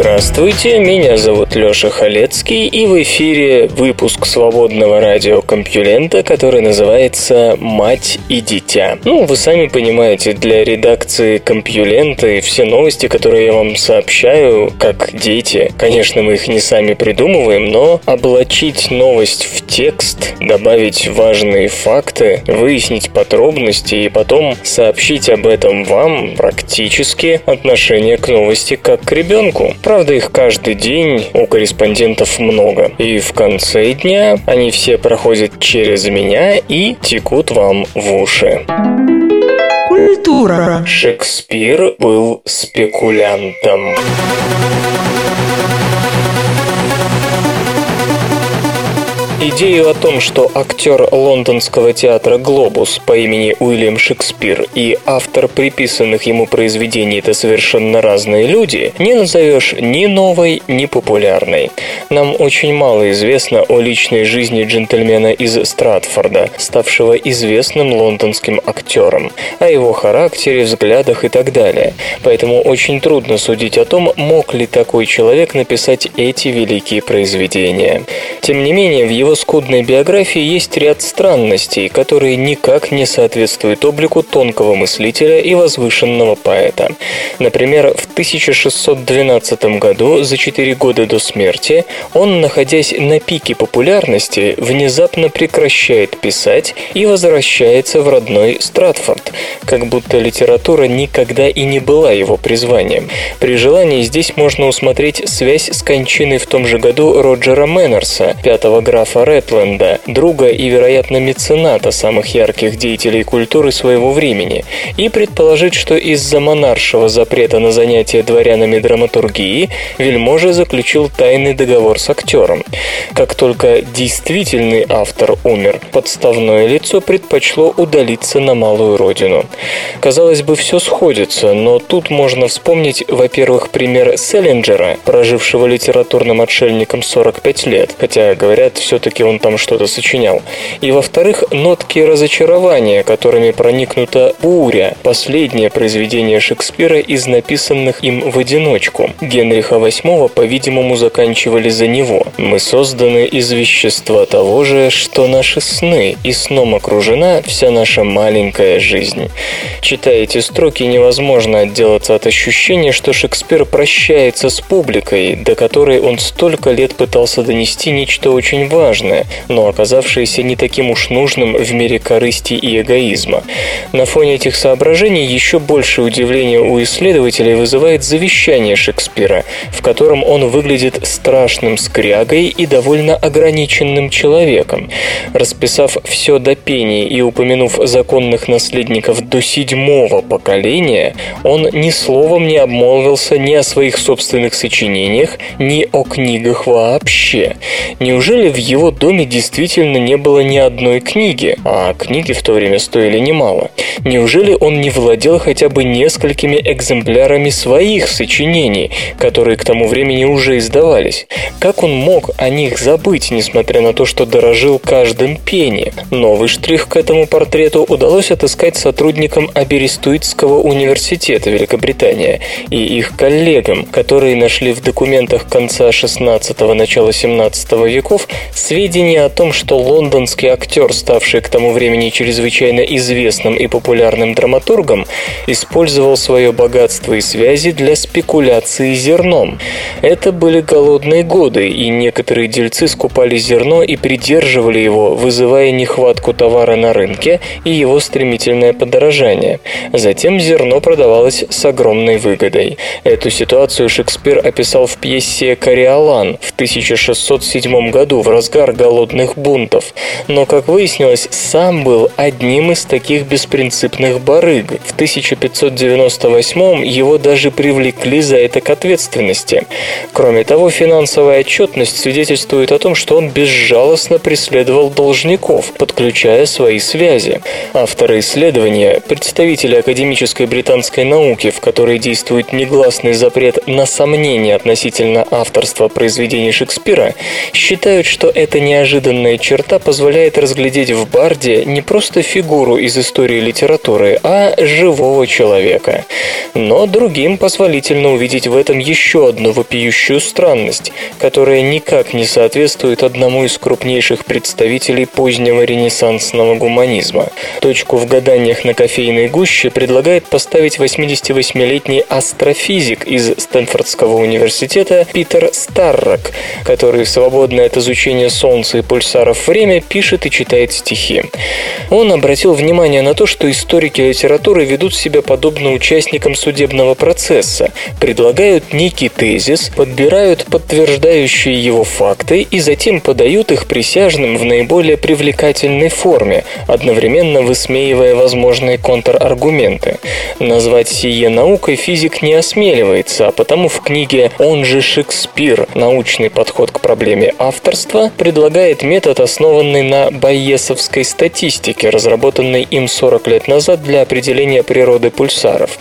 Здравствуйте, меня зовут Лёша Халецкий, и в эфире выпуск свободного радиокомпьюлента, который называется «Мать и дитя». Ну, вы сами понимаете, для редакции компьюлента и все новости, которые я вам сообщаю, как дети, конечно, мы их не сами придумываем, но облачить новость в текст, добавить важные факты, выяснить подробности и потом сообщить об этом вам практически отношение к новости как к ребенку. Правда, их каждый день у корреспондентов много. И в конце дня они все проходят через меня и текут вам в уши. Культура Шекспир был спекулянтом. Идею о том, что актер лондонского театра «Глобус» по имени Уильям Шекспир и автор приписанных ему произведений – это совершенно разные люди, не назовешь ни новой, ни популярной. Нам очень мало известно о личной жизни джентльмена из Стратфорда, ставшего известным лондонским актером, о его характере, взглядах и так далее. Поэтому очень трудно судить о том, мог ли такой человек написать эти великие произведения. Тем не менее, в его скудной биографии есть ряд странностей, которые никак не соответствуют облику тонкого мыслителя и возвышенного поэта. Например, в 1612 году, за четыре года до смерти, он, находясь на пике популярности, внезапно прекращает писать и возвращается в родной Стратфорд, как будто литература никогда и не была его призванием. При желании здесь можно усмотреть связь с кончиной в том же году Роджера Мэннерса, пятого графа Ретленда, друга и, вероятно, мецената самых ярких деятелей культуры своего времени, и предположить, что из-за монаршего запрета на занятия дворянами драматургии вельможа заключил тайный договор с актером. Как только действительный автор умер, подставное лицо предпочло удалиться на малую родину. Казалось бы, все сходится, но тут можно вспомнить, во-первых, пример Селлинджера, прожившего литературным отшельником 45 лет, хотя, говорят, все-таки он там что-то сочинял. И, во-вторых, нотки разочарования, которыми проникнута «Буря», последнее произведение Шекспира из написанных им в одиночку. Генриха VIII, по-видимому, заканчивали за него. «Мы созданы из вещества того же, что наши сны, и сном окружена вся наша маленькая жизнь». Читая эти строки, невозможно отделаться от ощущения, что Шекспир прощается с публикой, до которой он столько лет пытался донести нечто очень важное, но оказавшееся не таким уж нужным в мире корысти и эгоизма. На фоне этих соображений еще больше удивления у исследователей вызывает завещание Шекспира, в котором он выглядит страшным скрягой и довольно ограниченным человеком. Расписав все до пения и упомянув законных наследников до седьмого поколения, он ни словом не обмолвился ни о своих собственных сочинениях, ни о книгах вообще. Неужели в его доме действительно не было ни одной книги, а книги в то время стоили немало? Неужели он не владел хотя бы несколькими экземплярами своих сочинений, которые к тому времени уже издавались? Как он мог о них забыть, несмотря на то, что дорожил каждым пени? Новый штрих к этому портрету удалось отыскать сотрудникам Аберестуитского университета Великобритания и их коллегам, которые нашли в документах конца 16-го, начала 17 веков сведения о том, что лондонский актер, ставший к тому времени чрезвычайно известным и популярным драматургом, использовал свое богатство и связи для спекуляции зерном. Это были голодные годы, и некоторые дельцы скупали зерно и придерживали его, вызывая нехватку товара на рынке и его стремительное подорожание. Затем зерно продавалось с огромной выгодой. Эту ситуацию Шекспир описал в пьесе «Кориолан» в 1607 году в разгар разгар голодных бунтов. Но, как выяснилось, сам был одним из таких беспринципных барыг. В 1598 его даже привлекли за это к ответственности. Кроме того, финансовая отчетность свидетельствует о том, что он безжалостно преследовал должников, подключая свои связи. Авторы исследования, представители академической британской науки, в которой действует негласный запрет на сомнение относительно авторства произведений Шекспира, считают, что эта неожиданная черта позволяет разглядеть в Барде не просто фигуру из истории литературы, а живого человека. Но другим позволительно увидеть в этом еще одну вопиющую странность, которая никак не соответствует одному из крупнейших представителей позднего ренессансного гуманизма. Точку в гаданиях на кофейной гуще предлагает поставить 88-летний астрофизик из Стэнфордского университета Питер Старрок, который в свободное от изучения Солнца и пульсаров время пишет и читает стихи. Он обратил внимание на то, что историки литературы ведут себя подобно участникам судебного процесса, предлагают некий тезис, подбирают подтверждающие его факты и затем подают их присяжным в наиболее привлекательной форме, одновременно высмеивая возможные контраргументы. Назвать сие наукой физик не осмеливается, а потому в книге «Он же Шекспир. Научный подход к проблеме авторства» предлагает метод, основанный на байесовской статистике, разработанной им 40 лет назад для определения природы пульсаров.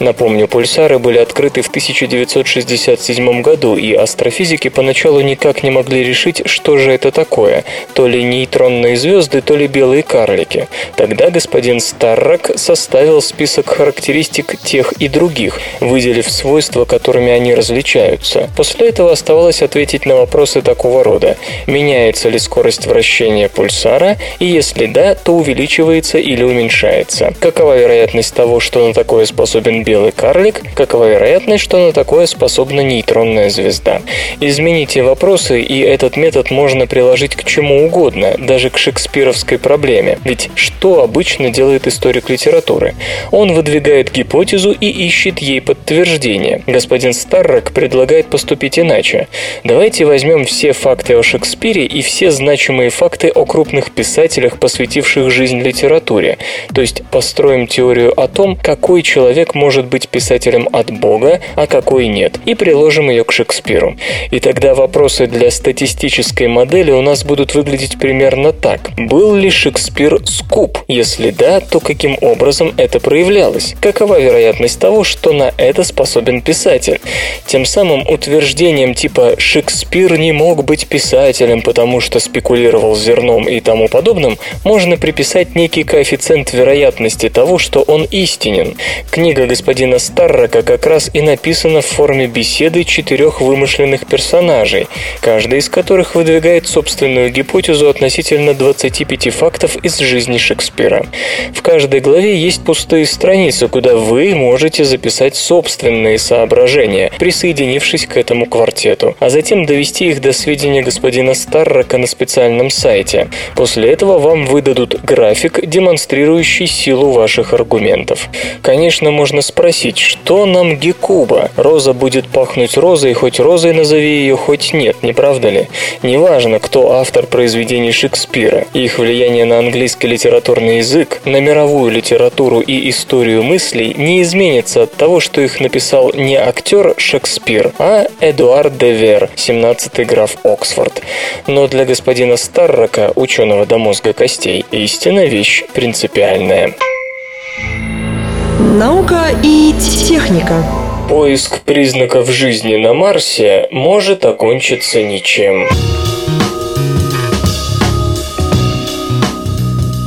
Напомню, пульсары были открыты в 1967 году, и астрофизики поначалу никак не могли решить, что же это такое, то ли нейтронные звезды, то ли белые карлики. Тогда господин Старрак составил список характеристик тех и других, выделив свойства, которыми они различаются. После этого оставалось ответить на вопросы такого рода. Меняется ли скорость вращения пульсара, и если да, то увеличивается или уменьшается. Какова вероятность того, что на такое способен белый карлик? Какова вероятность, что на такое способна нейтронная звезда? Измените вопросы, и этот метод можно приложить к чему угодно, даже к шекспировской проблеме. Ведь что обычно делает историк литературы? Он выдвигает гипотезу и ищет ей подтверждение. Господин Старрок предлагает поступить иначе. Давайте возьмем все факты о Шекспире и все значимые факты о крупных писателях, посвятивших жизнь литературе. То есть построим теорию о том, какой человек может быть писателем от Бога, а какой нет, и приложим ее к Шекспиру. И тогда вопросы для статистической модели у нас будут выглядеть примерно так. Был ли Шекспир скуп? Если да, то каким образом это проявлялось? Какова вероятность того, что на это способен писатель? Тем самым утверждением типа «Шекспир не мог быть писателем, потому что спекулировал зерном и тому подобным» можно приписать некий коэффициент вероятности того, что он истинен. Книга господина Старрока как раз и написана в форме беседы четырех вымышленных персонажей, каждый из которых выдвигает собственную гипотезу относительно 25 фактов из жизни Шекспира. В каждой главе есть пустые страницы, куда вы можете записать собственные соображения, присоединившись к этому квартету, а затем довести их до сведения господина Старрока на специальном сайте. После этого вам выдадут график, демонстрирующий силу ваших аргументов. Конечно, можно спросить, что нам Гекуба? Роза будет пахнуть розой, хоть розой назови ее, хоть нет, не правда ли? Неважно, кто автор произведений Шекспира. Их влияние на английский литературный язык, на мировую литературу и историю мыслей не изменится от того, что их написал не актер Шекспир, а Эдуард де Вер, 17-й граф Оксфорд. Но для господина Старрока, ученого до мозга костей, истина вещь принципиальная. Наука и техника. Поиск признаков жизни на Марсе может окончиться ничем.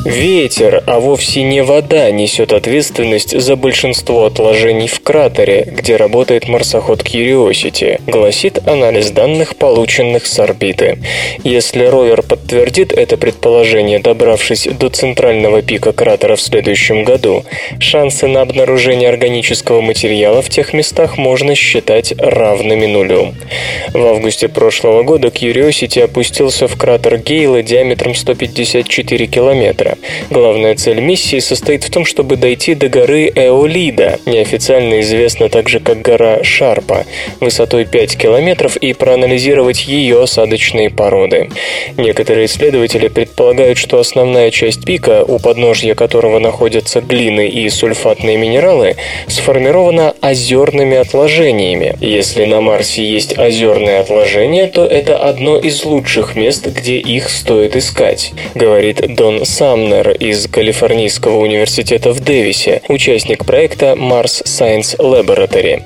Ветер, а вовсе не вода, несет ответственность за большинство отложений в кратере, где работает марсоход Curiosity, гласит анализ данных, полученных с орбиты. Если ровер подтвердит это предположение, добравшись до центрального пика кратера в следующем году, шансы на обнаружение органического материала в тех местах можно считать равными нулю. В августе прошлого года Curiosity опустился в кратер Гейла диаметром 154 километра. Главная цель миссии состоит в том, чтобы дойти до горы Эолида, неофициально известна также как гора Шарпа, высотой 5 километров и проанализировать ее осадочные породы. Некоторые исследователи предполагают, что основная часть пика, у подножья которого находятся глины и сульфатные минералы, сформирована озерными отложениями. Если на Марсе есть озерные отложения, то это одно из лучших мест, где их стоит искать, говорит Дон Самнер из Калифорнийского университета в Дэвисе, участник проекта Mars Science Laboratory.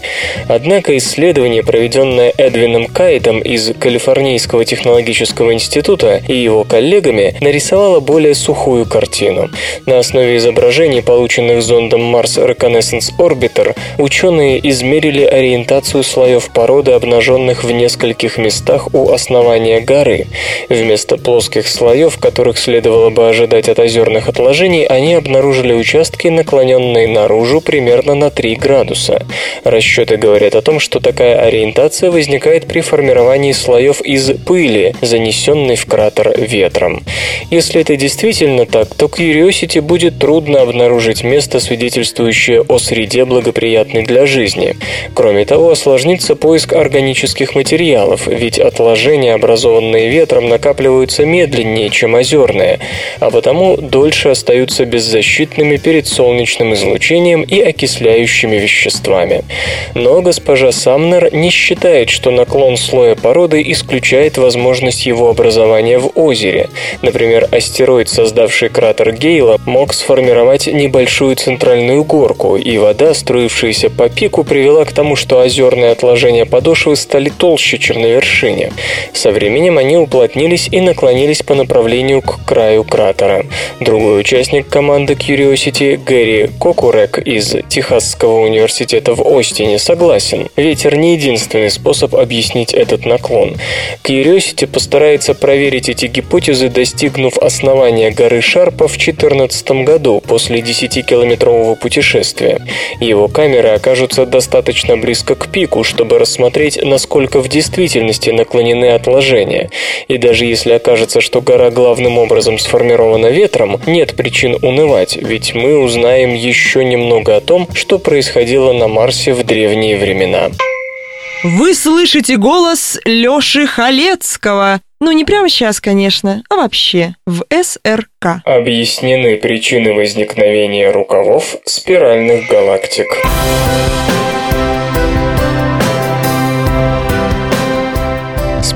Однако исследование, проведенное Эдвином Кайтом из Калифорнийского технологического института и его коллегами, нарисовало более сухую картину. На основе изображений, полученных зондом Mars Reconnaissance Orbiter, ученые измерили ориентацию слоев породы, обнаженных в нескольких местах у основания горы. Вместо плоских слоев, которых следовало бы ожидать от озерных отложений, они обнаружили участки, наклоненные наружу примерно на 3 градуса. Расчеты говорят о том, что такая ориентация возникает при формировании слоев из пыли, занесенной в кратер ветром. Если это действительно так, то Curiosity будет трудно обнаружить место, свидетельствующее о среде, благоприятной для жизни. Кроме того, осложнится поиск органических материалов, ведь отложения, образованные ветром, накапливаются медленнее, чем озерные, а потому дольше остаются беззащитными перед солнечным излучением и окисляющими веществами. Но госпожа Самнер не считает, что наклон слоя породы исключает возможность его образования в озере. Например, астероид, создавший кратер Гейла, мог сформировать небольшую центральную горку, и вода, струившаяся по пику, привела к тому, что озерные отложения подошвы стали толще, чем на вершине. Со временем они уплотнились и наклонились по направлению к краю кратера. Другой участник команды Curiosity, Гэри Кокурек из Техасского университета в Остине, согласен. Ветер не единственный способ объяснить этот наклон. Curiosity постарается проверить эти гипотезы, достигнув основания горы Шарпа в 2014 году после 10-километрового путешествия. Его камеры окажутся достаточно близко к пику, чтобы рассмотреть, насколько в действительности наклонены отложения. И даже если окажется, что гора главным образом сформирована ветром, нет причин унывать, ведь мы узнаем еще немного о том, что происходило на Марсе в древние времена. Вы слышите голос Лёши Халецкого. Ну, не прямо сейчас, конечно, а вообще, в СРК. Объяснены причины возникновения рукавов спиральных галактик.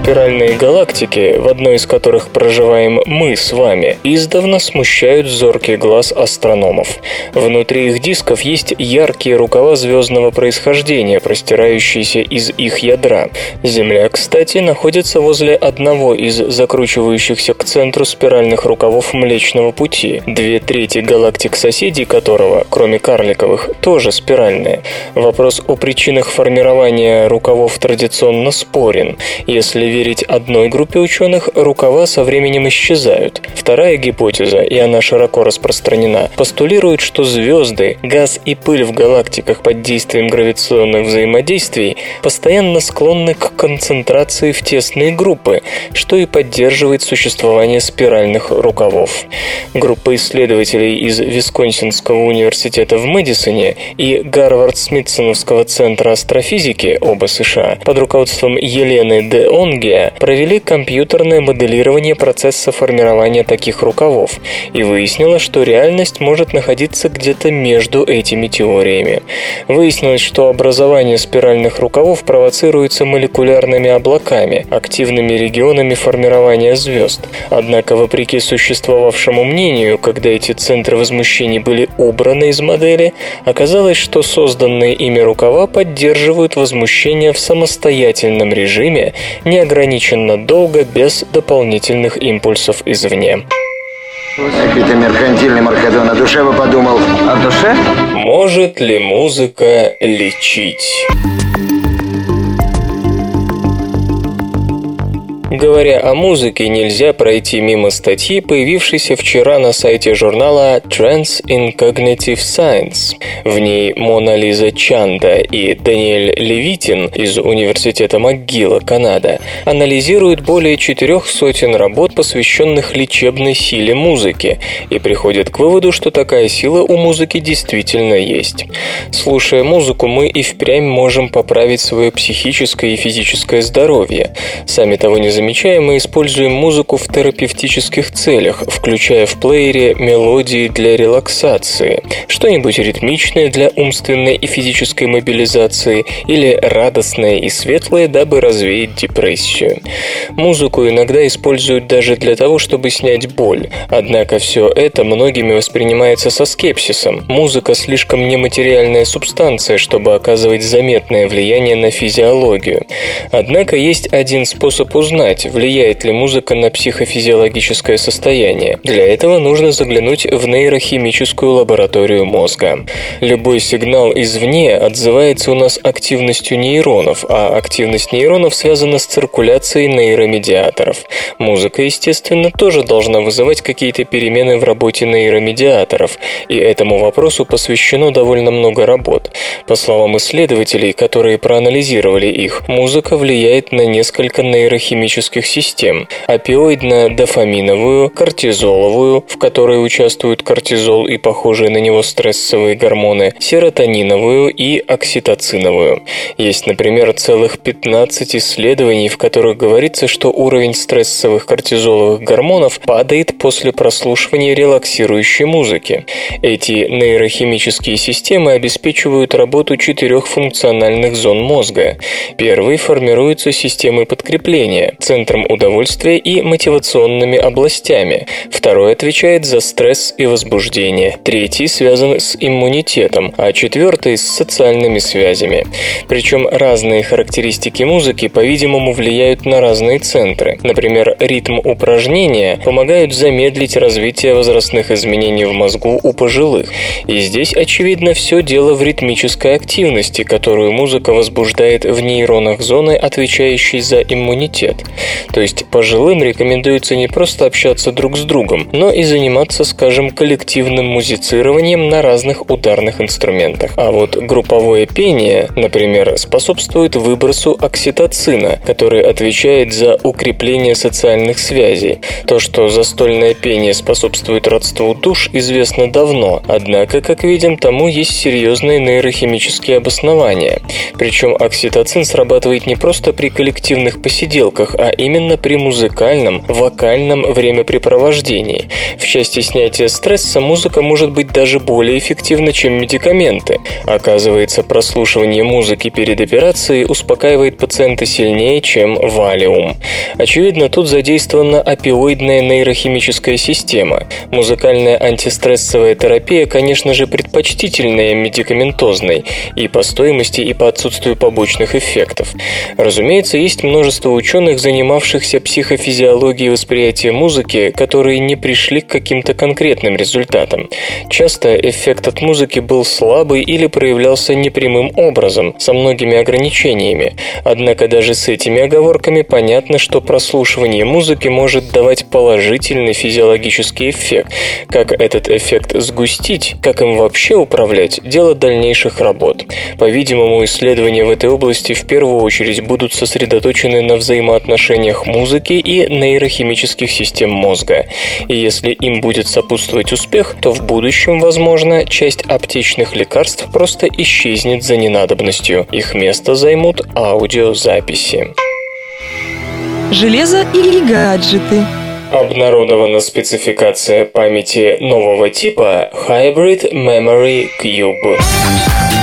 Спиральные галактики, в одной из которых проживаем мы с вами, издавна смущают зоркий глаз астрономов. Внутри их дисков есть яркие рукава звездного происхождения, простирающиеся из их ядра. Земля, кстати, находится возле одного из закручивающихся к центру спиральных рукавов Млечного Пути, две трети галактик соседей которого, кроме карликовых, тоже спиральные. Вопрос о причинах формирования рукавов традиционно спорен. Если верить одной группе ученых, рукава со временем исчезают. Вторая гипотеза, и она широко распространена, постулирует, что звезды, газ и пыль в галактиках под действием гравитационных взаимодействий постоянно склонны к концентрации в тесные группы, что и поддерживает существование спиральных рукавов. Группа исследователей из Висконсинского университета в Мэдисоне и Гарвард-Смитсоновского центра астрофизики, оба США, под руководством Елены Де Онге провели компьютерное моделирование процесса формирования таких рукавов и выяснилось, что реальность может находиться где-то между этими теориями. Выяснилось, что образование спиральных рукавов провоцируется молекулярными облаками, активными регионами формирования звезд. Однако, вопреки существовавшему мнению, когда эти центры возмущений были убраны из модели, оказалось, что созданные ими рукава поддерживают возмущение в самостоятельном режиме, неограниченно долго без дополнительных импульсов извне. Какой-то меркантильный Маркадон о душе бы подумал. О душе? Может ли музыка лечить? Говоря о музыке, нельзя пройти мимо статьи, появившейся вчера на сайте журнала Trends in Cognitive Science. В ней Мона Лиза Чанда и Даниэль Левитин из Университета МcГилла, Канада, анализируют более четырех сотен работ, посвященных лечебной силе музыки, и приходят к выводу, что такая сила у музыки действительно есть. Слушая музыку, мы и впрямь можем поправить свое психическое и физическое здоровье. Сами того не замечая, мы используем музыку в терапевтических целях, включая в плеере мелодии для релаксации, что-нибудь ритмичное для умственной и физической мобилизации или радостное и светлое, дабы развеять депрессию. Музыку иногда используют даже для того, чтобы снять боль. Однако все это многими воспринимается со скепсисом. Музыка слишком нематериальная субстанция, чтобы оказывать заметное влияние на физиологию. Однако есть один способ узнать, влияет ли музыка на психофизиологическое состояние. Для этого нужно заглянуть в нейрохимическую лабораторию мозга. Любой сигнал извне отзывается у нас активностью нейронов, а активность нейронов связана с циркуляцией нейромедиаторов. Музыка, естественно, тоже должна вызывать какие-то перемены в работе нейромедиаторов, и этому вопросу посвящено довольно много работ. По словам исследователей, которые проанализировали их, музыка влияет на несколько нейрохимических систем – опиоидно-дофаминовую, кортизоловую, в которой участвуют кортизол и похожие на него стрессовые гормоны, серотониновую и окситоциновую. Есть, например, целых 15 исследований, в которых говорится, что уровень стрессовых кортизоловых гормонов падает после прослушивания релаксирующей музыки. Эти нейрохимические системы обеспечивают работу четырех функциональных зон мозга. Первый формируется системой подкрепления, центром удовольствия и мотивационными областями. Второй отвечает за стресс и возбуждение. Третий связан с иммунитетом, а четвертый с социальными связями. Причем разные характеристики музыки, по-видимому, влияют на разные центры. Например, ритм упражнения помогает замедлить развитие возрастных изменений в мозгу у пожилых. И здесь, очевидно, все дело в ритмической активности, которую музыка возбуждает в нейронах зоны, отвечающей за иммунитет. То есть пожилым рекомендуется не просто общаться друг с другом, но и заниматься, скажем, коллективным музицированием на разных ударных инструментах. А вот групповое пение, например, способствует выбросу окситоцина, который отвечает за укрепление социальных связей. То, что застольное пение способствует родству душ, известно давно, однако, как видим, тому есть серьезные нейрохимические обоснования. Причем окситоцин срабатывает не просто при коллективных посиделках, а именно при музыкальном, вокальном времяпрепровождении. В части снятия стресса музыка может быть даже более эффективна, чем медикаменты. Оказывается, прослушивание музыки перед операцией успокаивает пациента сильнее, чем валиум. Очевидно, тут задействована опиоидная нейрохимическая система. Музыкальная антистрессовая терапия, конечно же, предпочтительнее медикаментозной и по стоимости, и по отсутствию побочных эффектов. Разумеется, есть множество ученых, занимавшихся психофизиологией восприятия музыки, которые не пришли к каким-то конкретным результатам. Часто эффект от музыки был слабый или проявлялся непрямым образом, со многими ограничениями. Однако даже с этими оговорками понятно, что прослушивание музыки может давать положительный физиологический эффект. Как этот эффект сгустить, как им вообще управлять, дело дальнейших работ. По-видимому, исследования в этой области в первую очередь будут сосредоточены на взаимоотношениях музыки и нейрохимических систем мозга. И если им будет сопутствовать успех, то в будущем, возможно, часть аптечных лекарств просто исчезнет за ненадобностью. Их место займут аудиозаписи. Железо или гаджеты? Обнародована спецификация памяти нового типа Hybrid Memory Cube.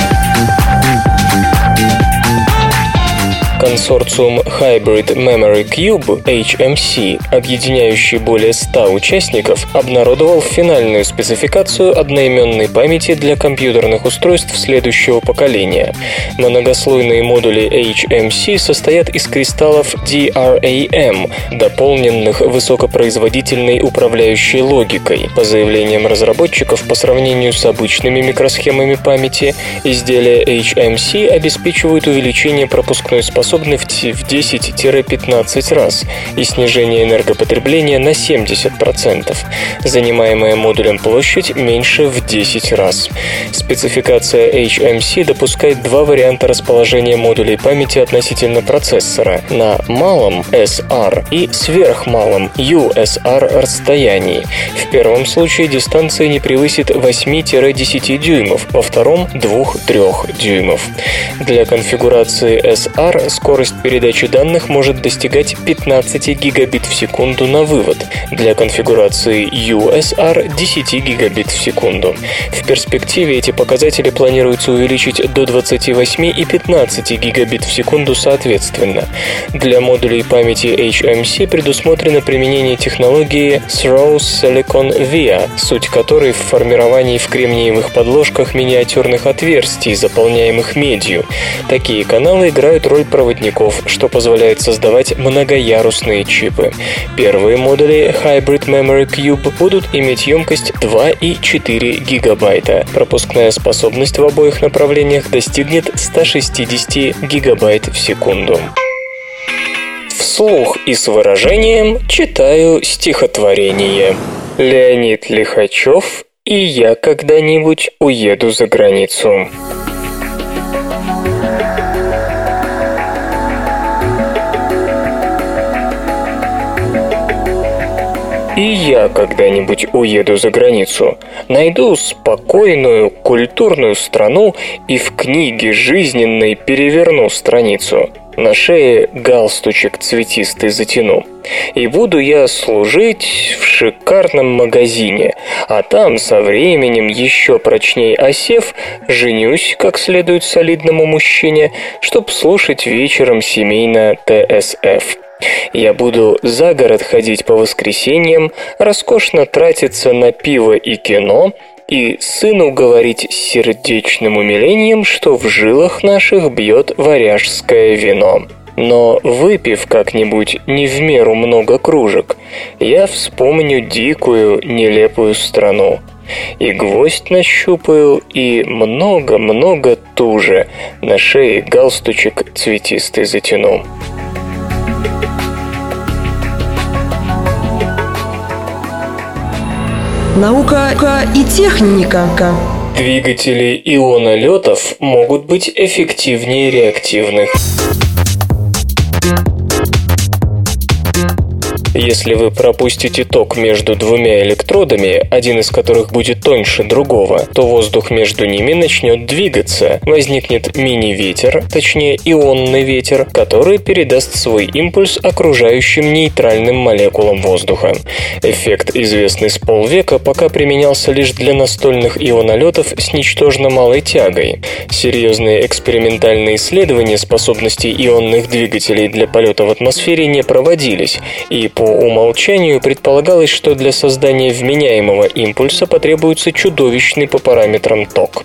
Консорциум Hybrid Memory Cube HMC, объединяющий более 100 участников, обнародовал финальную спецификацию одноименной памяти для компьютерных устройств следующего поколения. Многослойные модули HMC состоят из кристаллов DRAM, дополненных высокопроизводительной управляющей логикой. По заявлениям разработчиков, по сравнению с обычными микросхемами памяти, изделия HMC обеспечивают увеличение пропускной способности эффективны в 10-15 раз и снижение энергопотребления на 70%. Занимаемая модулем площадь меньше в 10 раз. Спецификация HMC допускает два варианта расположения модулей памяти относительно процессора на малом SR и сверхмалом USR расстоянии. В первом случае дистанция не превысит 8-10 дюймов, во втором 2-3 дюймов. Для конфигурации SR скорость передачи данных может достигать 15 гигабит в секунду на вывод. Для конфигурации USR 10 гигабит в секунду. В перспективе эти показатели планируется увеличить до 28 и 15 гигабит в секунду соответственно. Для модулей памяти HMC предусмотрено применение технологии Throw Silicon Via, суть которой в формировании в кремниевых подложках миниатюрных отверстий, заполняемых медью. Такие каналы играют роль проводников, что позволяет создавать многоярусные чипы. Первые модули Hybrid Memory Cube будут иметь емкость 2 и 4 гигабайта. Пропускная способность в обоих направлениях достигнет 160 гигабайт в секунду. Вслух и с выражением читаю стихотворение. Леонид Лихачев и я когда-нибудь уеду за границу. И я когда-нибудь уеду за границу, найду спокойную, культурную страну и в книге жизненной переверну страницу. На шее галстучек цветистый затяну. И буду я служить в шикарном магазине, а там со временем еще прочней осев, женюсь как следует солидному мужчине, чтоб слушать вечером семейно ТСФ. Я буду за город ходить по воскресеньям, роскошно тратиться на пиво и кино, и сыну говорить с сердечным умилением, что в жилах наших бьет варяжское вино. Но выпив как-нибудь не в меру много кружек, я вспомню дикую, нелепую страну. И гвоздь нащупаю, и много-много туже на шее галстучек цветистый затяну. Наука и техника. Двигатели ионолетов могут быть эффективнее реактивных. Если вы пропустите ток между двумя электродами, один из которых будет тоньше другого, то воздух между ними начнет двигаться. Возникнет мини-ветер, точнее ионный ветер, который передаст свой импульс окружающим нейтральным молекулам воздуха. Эффект, известный с полвека, пока применялся лишь для настольных ионолетов с ничтожно малой тягой. Серьезные экспериментальные исследования способностей ионных двигателей для полета в атмосфере не проводились, и по умолчанию предполагалось, что для создания вменяемого импульса потребуется чудовищный по параметрам ток.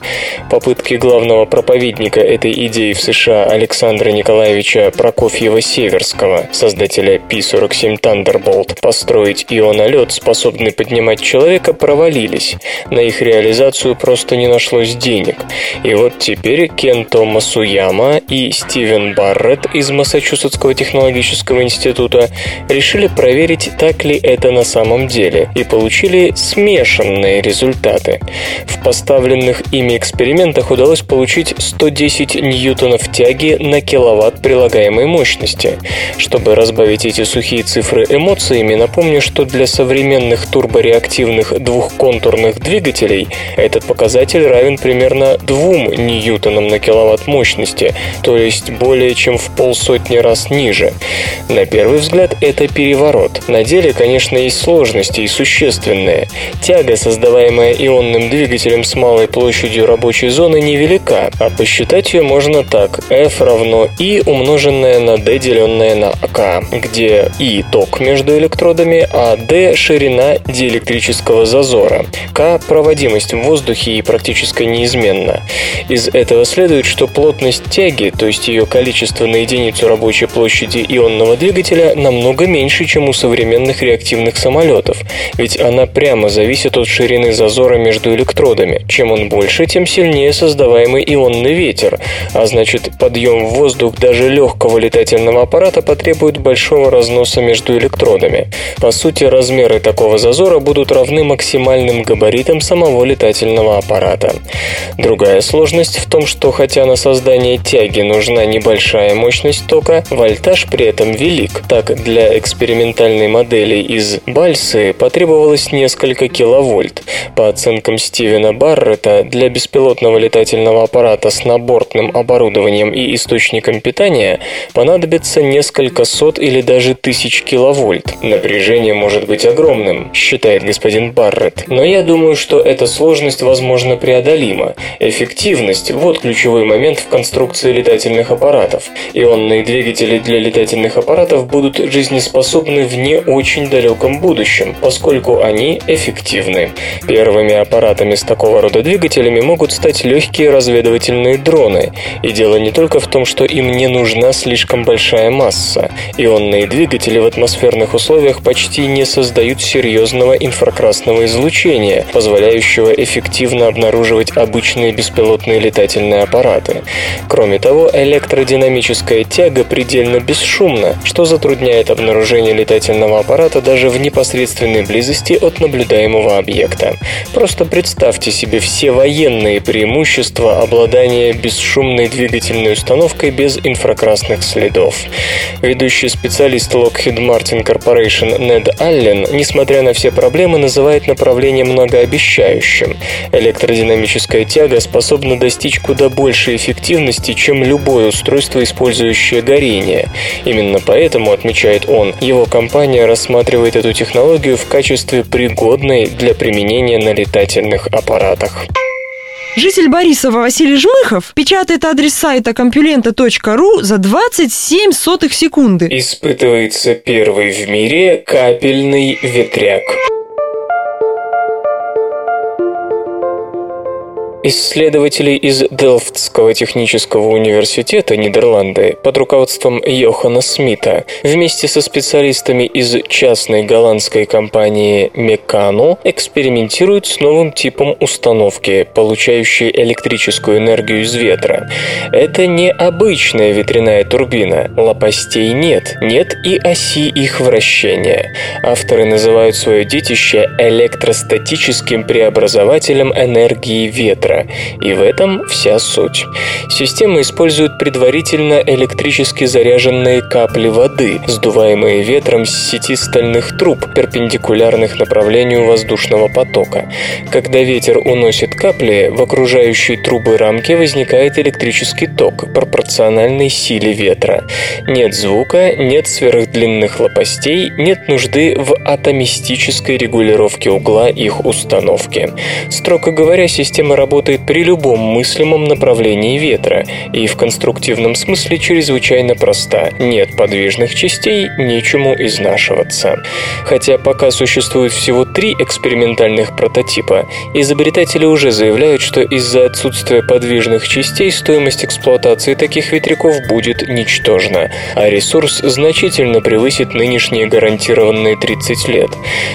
Попытки главного проповедника этой идеи в США Александра Николаевича Прокофьева-Северского, создателя P-47 Thunderbolt, построить ионолет, способный поднимать человека, провалились. На их реализацию просто не нашлось денег. И вот теперь Кенто Масуяма и Стивен Барретт из Массачусетского технологического института решили проверить, так ли это на самом деле, и получили смешанные результаты. В поставленных ими экспериментах удалось получить 110 ньютонов тяги на киловатт прилагаемой мощности. Чтобы разбавить эти сухие цифры эмоциями, напомню, что для современных турбореактивных двухконтурных двигателей этот показатель равен примерно 2 ньютонам на киловатт мощности, то есть более чем в полсотни раз ниже. На первый взгляд это переворот наоборот. На деле, конечно, есть сложности и существенные. Тяга, создаваемая ионным двигателем с малой площадью рабочей зоны, невелика, а посчитать ее можно так. F равно I умноженное на D деленное на K, где I – ток между электродами, а D – ширина диэлектрического зазора. K – проводимость в воздухе и практически неизменна. Из этого следует, что плотность тяги, то есть ее количество на единицу рабочей площади ионного двигателя, намного меньше, чем у современных реактивных самолетов, ведь она прямо зависит от ширины зазора между электродами. Чем он больше, тем сильнее создаваемый ионный ветер, а значит подъем в воздух даже легкого летательного аппарата потребует большого разноса между электродами. По сути, размеры такого зазора будут равны максимальным габаритам самого летательного аппарата. Другая сложность в том, что хотя на создание тяги нужна небольшая мощность тока, вольтаж при этом велик. Так, для экспериментальной модели из Бальсы потребовалось несколько киловольт. По оценкам Стивена Баррета, для беспилотного летательного аппарата с набортным оборудованием и источником питания понадобится несколько сот или даже тысяч киловольт. Напряжение может быть огромным, считает господин Баррет. Но я думаю, что эта сложность возможно преодолима. Эффективность – вот ключевой момент в конструкции летательных аппаратов. Ионные двигатели для летательных аппаратов будут жизнеспособны в не очень далеком будущем, поскольку они эффективны. Первыми аппаратами с такого рода двигателями могут стать легкие разведывательные дроны. И дело не только в том, что им не нужна слишком большая масса. Ионные двигатели в атмосферных условиях почти не создают серьезного инфракрасного излучения, позволяющего эффективно обнаруживать обычные беспилотные летательные аппараты. Кроме того, электродинамическая тяга предельно бесшумна, что затрудняет обнаружение летательного аппарата даже в непосредственной близости от наблюдаемого объекта. Просто представьте себе все военные преимущества обладания бесшумной двигательной установкой без инфракрасных следов. Ведущий специалист Lockheed Martin Corporation Нед Аллен, несмотря на все проблемы, называет направление многообещающим. Электродинамическая тяга способна достичь куда большей эффективности, чем любое устройство, использующее горение. Именно поэтому, отмечает он, его компания рассматривает эту технологию в качестве пригодной для применения на летательных аппаратах. Житель Борисова Василий Жмыхов печатает адрес сайта компьюлента.ру за 27 сотых секунды. Испытывается первый в мире капельный ветряк. Исследователи из Делфтского технического университета Нидерланды под руководством Йохана Смита вместе со специалистами из частной голландской компании Мекано экспериментируют с новым типом установки, получающей электрическую энергию из ветра. Это не обычная ветряная турбина, лопастей нет, нет и оси их вращения. Авторы называют свое детище электростатическим преобразователем энергии ветра ветра, и в этом вся суть. Система использует предварительно электрически заряженные капли воды, сдуваемые ветром с сети стальных труб, перпендикулярных направлению воздушного потока. Когда ветер уносит капли, в окружающей трубы рамки возникает электрический ток, пропорциональный силе ветра. Нет звука, нет сверхдлинных лопастей, нет нужды в атомистической регулировке угла их установки. Строго говоря, система работает работает при любом мыслимом направлении ветра и в конструктивном смысле чрезвычайно проста. Нет подвижных частей, нечему изнашиваться. Хотя пока существует всего три экспериментальных прототипа, изобретатели уже заявляют, что из-за отсутствия подвижных частей стоимость эксплуатации таких ветряков будет ничтожна, а ресурс значительно превысит нынешние гарантированные 30 лет.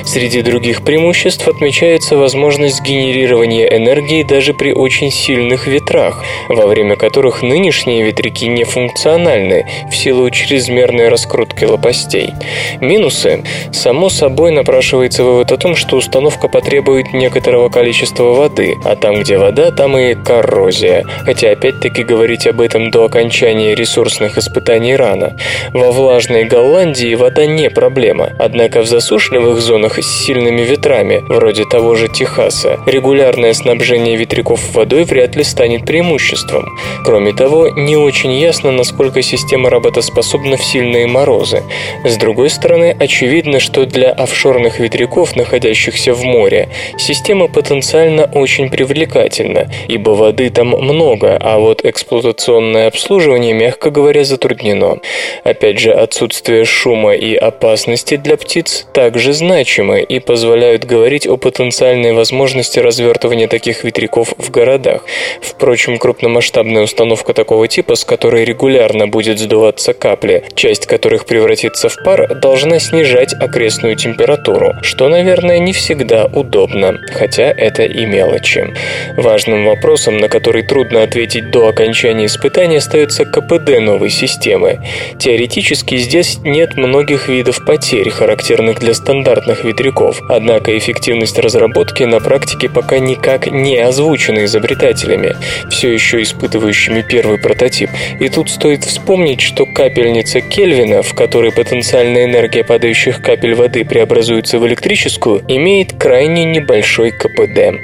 Среди других преимуществ отмечается возможность генерирования энергии даже при очень сильных ветрах, во время которых нынешние ветряки не функциональны в силу чрезмерной раскрутки лопастей. Минусы. Само собой напрашивается вывод о том, что установка потребует некоторого количества воды, а там, где вода, там и коррозия. Хотя опять-таки говорить об этом до окончания ресурсных испытаний рано. Во влажной Голландии вода не проблема, однако в засушливых зонах с сильными ветрами, вроде того же Техаса, регулярное снабжение ветряков ручейков водой вряд ли станет преимуществом. Кроме того, не очень ясно, насколько система работоспособна в сильные морозы. С другой стороны, очевидно, что для офшорных ветряков, находящихся в море, система потенциально очень привлекательна, ибо воды там много, а вот эксплуатационное обслуживание, мягко говоря, затруднено. Опять же, отсутствие шума и опасности для птиц также значимы и позволяют говорить о потенциальной возможности развертывания таких ветряков в городах. Впрочем, крупномасштабная установка такого типа, с которой регулярно будет сдуваться капли, часть которых превратится в пар, должна снижать окрестную температуру, что, наверное, не всегда удобно, хотя это и мелочи. Важным вопросом, на который трудно ответить до окончания испытания, остается КПД новой системы. Теоретически здесь нет многих видов потерь, характерных для стандартных ветряков, однако эффективность разработки на практике пока никак не озвучена изобретателями, все еще испытывающими первый прототип. И тут стоит вспомнить, что капельница Кельвина, в которой потенциальная энергия падающих капель воды преобразуется в электрическую, имеет крайне небольшой КПД.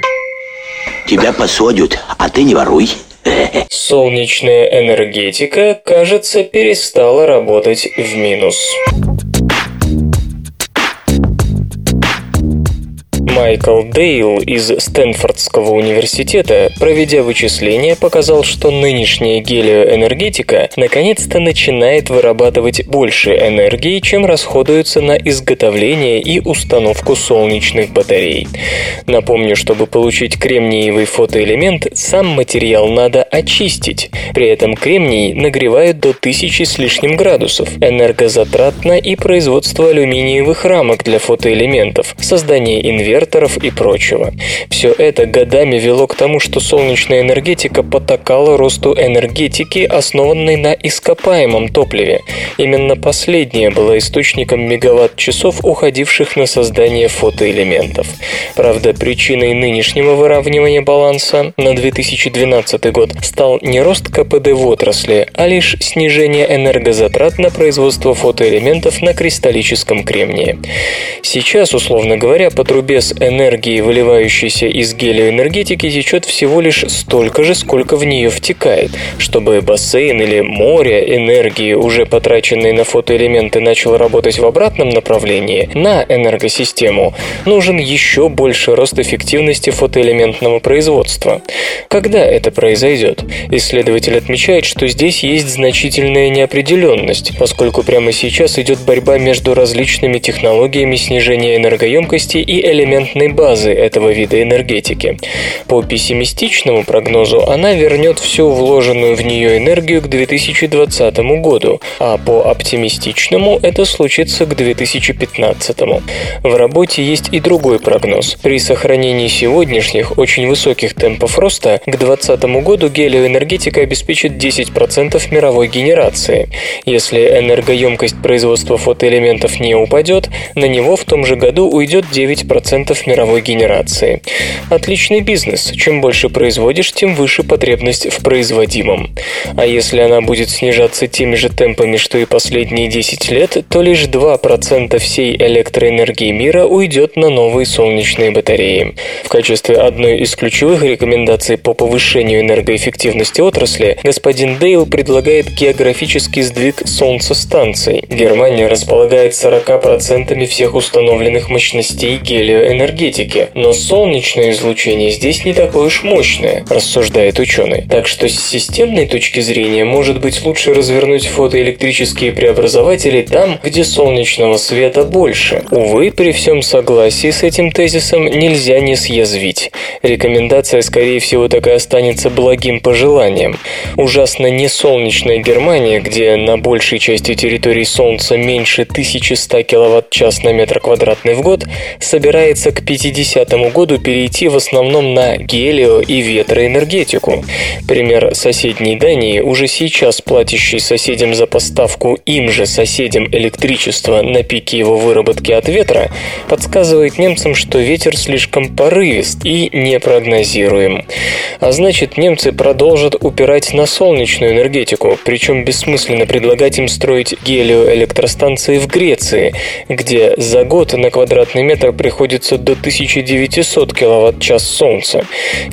Тебя посадят, а ты не воруй. Солнечная энергетика, кажется, перестала работать в минус. Майкл Дейл из Стэнфордского университета, проведя вычисления, показал, что нынешняя гелиоэнергетика наконец-то начинает вырабатывать больше энергии, чем расходуется на изготовление и установку солнечных батарей. Напомню, чтобы получить кремниевый фотоэлемент, сам материал надо очистить. При этом кремний нагревают до тысячи с лишним градусов. Энергозатратно и производство алюминиевых рамок для фотоэлементов, создание инверторов, инверторов и прочего. Все это годами вело к тому, что солнечная энергетика потакала росту энергетики, основанной на ископаемом топливе. Именно последнее было источником мегаватт-часов, уходивших на создание фотоэлементов. Правда, причиной нынешнего выравнивания баланса на 2012 год стал не рост КПД в отрасли, а лишь снижение энергозатрат на производство фотоэлементов на кристаллическом кремнии. Сейчас, условно говоря, по трубе с энергии, выливающейся из гелиоэнергетики, течет всего лишь столько же, сколько в нее втекает. Чтобы бассейн или море энергии, уже потраченной на фотоэлементы, начал работать в обратном направлении, на энергосистему, нужен еще больше рост эффективности фотоэлементного производства. Когда это произойдет? Исследователь отмечает, что здесь есть значительная неопределенность, поскольку прямо сейчас идет борьба между различными технологиями снижения энергоемкости и элементной элементной базы этого вида энергетики. По пессимистичному прогнозу она вернет всю вложенную в нее энергию к 2020 году, а по оптимистичному это случится к 2015. В работе есть и другой прогноз. При сохранении сегодняшних очень высоких темпов роста к 2020 году гелиоэнергетика обеспечит 10% мировой генерации. Если энергоемкость производства фотоэлементов не упадет, на него в том же году уйдет 9% мировой генерации. Отличный бизнес. Чем больше производишь, тем выше потребность в производимом. А если она будет снижаться теми же темпами, что и последние 10 лет, то лишь 2% всей электроэнергии мира уйдет на новые солнечные батареи. В качестве одной из ключевых рекомендаций по повышению энергоэффективности отрасли господин Дейл предлагает географический сдвиг солнцестанций. Германия располагает 40% всех установленных мощностей гелиоэнергии энергетики, но солнечное излучение здесь не такое уж мощное, рассуждает ученый. Так что с системной точки зрения может быть лучше развернуть фотоэлектрические преобразователи там, где солнечного света больше. Увы, при всем согласии с этим тезисом нельзя не съязвить. Рекомендация, скорее всего, так и останется благим пожеланием. Ужасно не солнечная Германия, где на большей части территории Солнца меньше 1100 кВт-час на метр квадратный в год, собирается к 50 году перейти в основном на гелио- и ветроэнергетику. Пример соседней Дании, уже сейчас платящий соседям за поставку им же соседям электричества на пике его выработки от ветра, подсказывает немцам, что ветер слишком порывист и непрогнозируем. А значит, немцы продолжат упирать на солнечную энергетику, причем бессмысленно предлагать им строить гелиоэлектростанции в Греции, где за год на квадратный метр приходится до 1900 кВт-час солнца.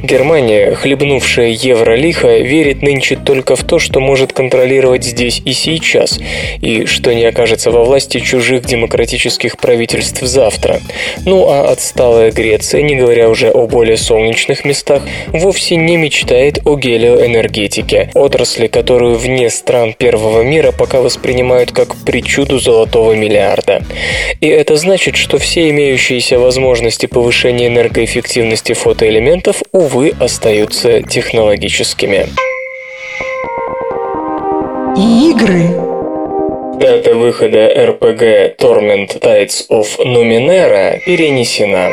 Германия, хлебнувшая евро-лихо, верит нынче только в то, что может контролировать здесь и сейчас, и что не окажется во власти чужих демократических правительств завтра. Ну а отсталая Греция, не говоря уже о более солнечных местах, вовсе не мечтает о гелиоэнергетике, отрасли, которую вне стран первого мира пока воспринимают как причуду золотого миллиарда. И это значит, что все имеющиеся возможности возможности повышения энергоэффективности фотоэлементов, увы, остаются технологическими. Игры. Дата выхода RPG Torment Tides of Numenera перенесена.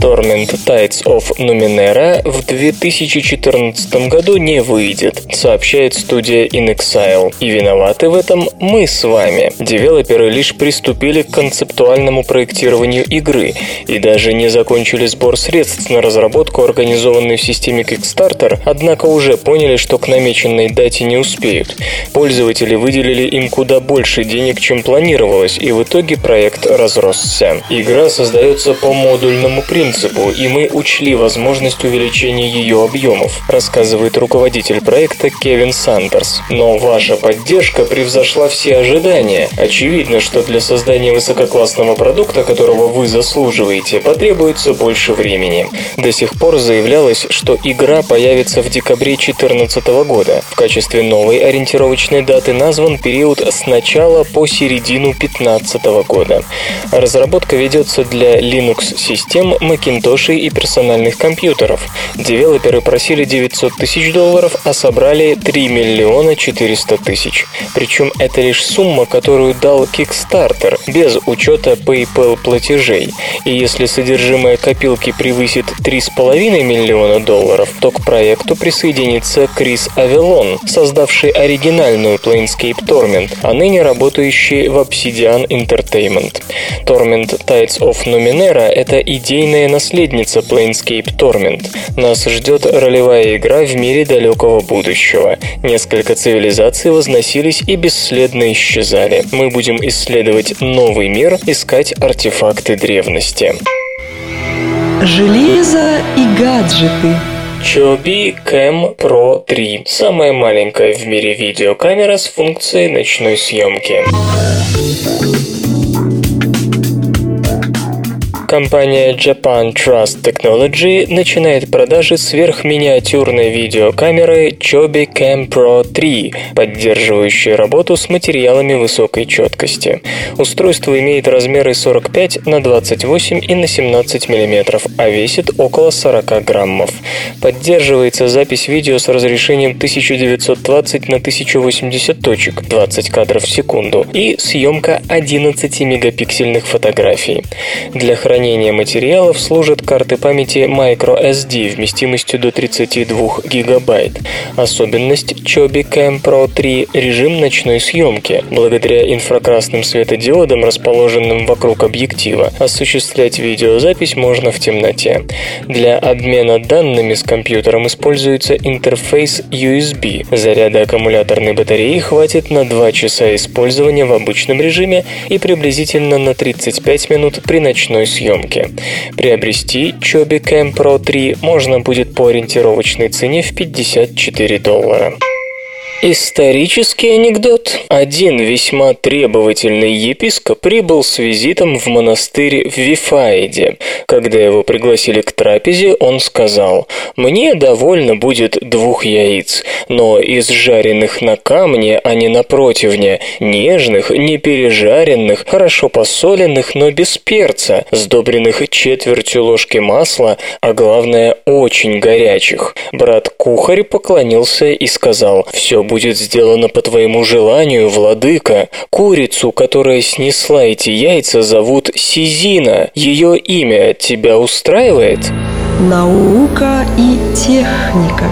Torment Tides of Numenera в 2014 году не выйдет, сообщает студия In Exile. И виноваты в этом мы с вами. Девелоперы лишь приступили к концептуальному проектированию игры и даже не закончили сбор средств на разработку, организованной в системе Kickstarter, однако уже поняли, что к намеченной дате не успеют. Пользователи выделили им куда больше денег, чем планировалось, и в итоге проект разросся. Игра создается по модульному принципу принципу, и мы учли возможность увеличения ее объемов, рассказывает руководитель проекта Кевин Сандерс. Но ваша поддержка превзошла все ожидания. Очевидно, что для создания высококлассного продукта, которого вы заслуживаете, потребуется больше времени. До сих пор заявлялось, что игра появится в декабре 2014 года. В качестве новой ориентировочной даты назван период с начала по середину 2015 года. Разработка ведется для Linux-систем, Macintosh и персональных компьютеров. Девелоперы просили 900 тысяч долларов, а собрали 3 миллиона 400 тысяч. Причем это лишь сумма, которую дал Kickstarter, без учета PayPal платежей. И если содержимое копилки превысит 3,5 миллиона долларов, то к проекту присоединится Крис Авелон, создавший оригинальную Planescape Torment, а ныне работающий в Obsidian Entertainment. Torment Tides of Numenera — это наследница Planescape Torment. Нас ждет ролевая игра в мире далекого будущего. Несколько цивилизаций возносились и бесследно исчезали. Мы будем исследовать новый мир, искать артефакты древности. Железо и гаджеты. Chobi Cam Pro 3 – самая маленькая в мире видеокамера с функцией ночной съемки. Компания Japan Trust Technology начинает продажи сверхминиатюрной видеокамеры Chobi Cam Pro 3, поддерживающей работу с материалами высокой четкости. Устройство имеет размеры 45 на 28 и на 17 мм, а весит около 40 граммов. Поддерживается запись видео с разрешением 1920 на 1080 точек, 20 кадров в секунду, и съемка 11 мегапиксельных фотографий. Для хранения хранения материалов служат карты памяти microSD вместимостью до 32 гигабайт. Особенность Chobi Cam Pro 3 – режим ночной съемки. Благодаря инфракрасным светодиодам, расположенным вокруг объектива, осуществлять видеозапись можно в темноте. Для обмена данными с компьютером используется интерфейс USB. Заряда аккумуляторной батареи хватит на 2 часа использования в обычном режиме и приблизительно на 35 минут при ночной съемке съемки. Приобрести Chobi Cam Pro 3 можно будет по ориентировочной цене в 54 доллара. Исторический анекдот. Один весьма требовательный епископ прибыл с визитом в монастырь в Вифаиде. Когда его пригласили к трапезе, он сказал, «Мне довольно будет двух яиц, но из жареных на камне, а не на противне, нежных, не пережаренных, хорошо посоленных, но без перца, сдобренных четвертью ложки масла, а главное, очень горячих». Брат-кухарь поклонился и сказал, «Все будет сделано по твоему желанию, владыка. Курицу, которая снесла эти яйца, зовут Сизина. Ее имя тебя устраивает? Наука и техника.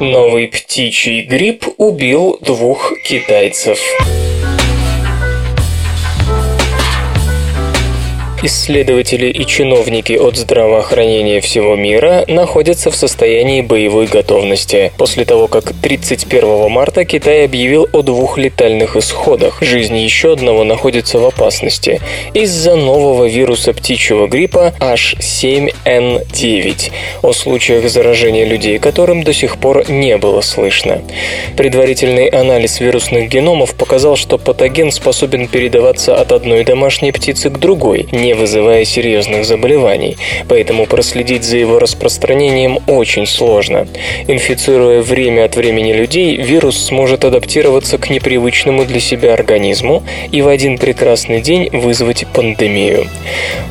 Новый птичий грипп убил двух китайцев. Исследователи и чиновники от здравоохранения всего мира находятся в состоянии боевой готовности. После того, как 31 марта Китай объявил о двух летальных исходах, жизнь еще одного находится в опасности из-за нового вируса птичьего гриппа H7N9, о случаях заражения людей которым до сих пор не было слышно. Предварительный анализ вирусных геномов показал, что патоген способен передаваться от одной домашней птицы к другой, не вызывая серьезных заболеваний, поэтому проследить за его распространением очень сложно. Инфицируя время от времени людей, вирус сможет адаптироваться к непривычному для себя организму и в один прекрасный день вызвать пандемию.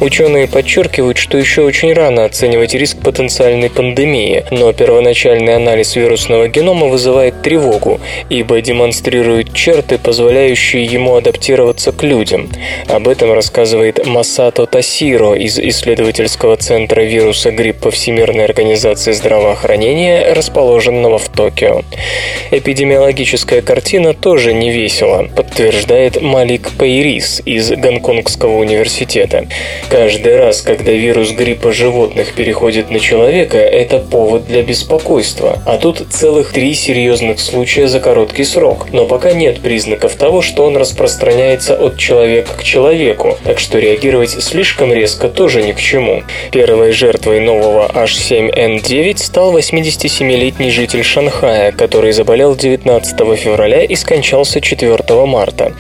Ученые подчеркивают, что еще очень рано оценивать риск потенциальной пандемии, но первоначальный анализ вирусного генома вызывает тревогу, ибо демонстрирует черты, позволяющие ему адаптироваться к людям. Об этом рассказывает Масато Тасиро из исследовательского центра вируса гриппа Всемирной организации здравоохранения, расположенного в Токио. Эпидемиологическая картина тоже не весела, подтверждает Малик Пейрис из Гонконгского университета. Каждый раз, когда вирус гриппа животных переходит на человека, это повод для беспокойства. А тут целых три серьезных случая за короткий срок. Но пока нет признаков того, что он распространяется от человека к человеку, так что реагировать слишком резко тоже ни к чему. Первой жертвой нового H7N9 стал 87-летний житель Шанхая, который заболел 19 февраля и скончался 4 марта.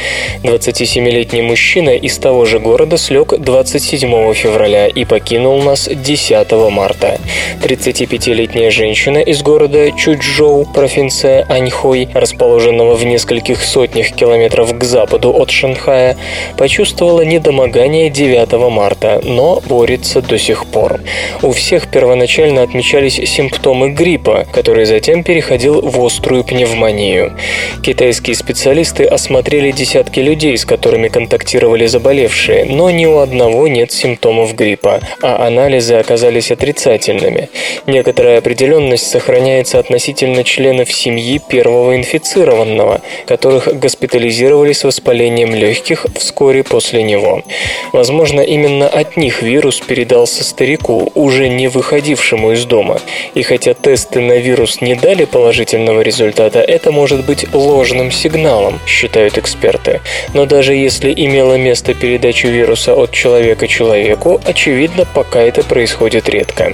27-летний мужчина из того же города слег 27 февраля и покинул нас 10 марта. 35-летняя женщина из города Чучжоу, провинция Аньхой, расположенного в нескольких сотнях километров к западу от Шанхая, почувствовала недомогание 9 марта, но борется до сих пор. У всех первоначально отмечались симптомы гриппа, который затем переходил в острую пневмонию. Китайские специалисты осмотрели десятки людей, с которыми контактировали заболевшие, но ни у одного нет симптомов гриппа, а анализы оказались отрицательными. Некоторая определенность сохраняется относительно членов семьи первого инфицированного, которых госпитализировали с воспалением легких вскоре после него. Возможно, именно от них вирус передался старику, уже не выходившему из дома. И хотя тесты на вирус не дали положительного результата, это может быть ложным сигналом, считают эксперты. Но даже если имела место передача вируса от человека человеку, очевидно, пока это происходит редко.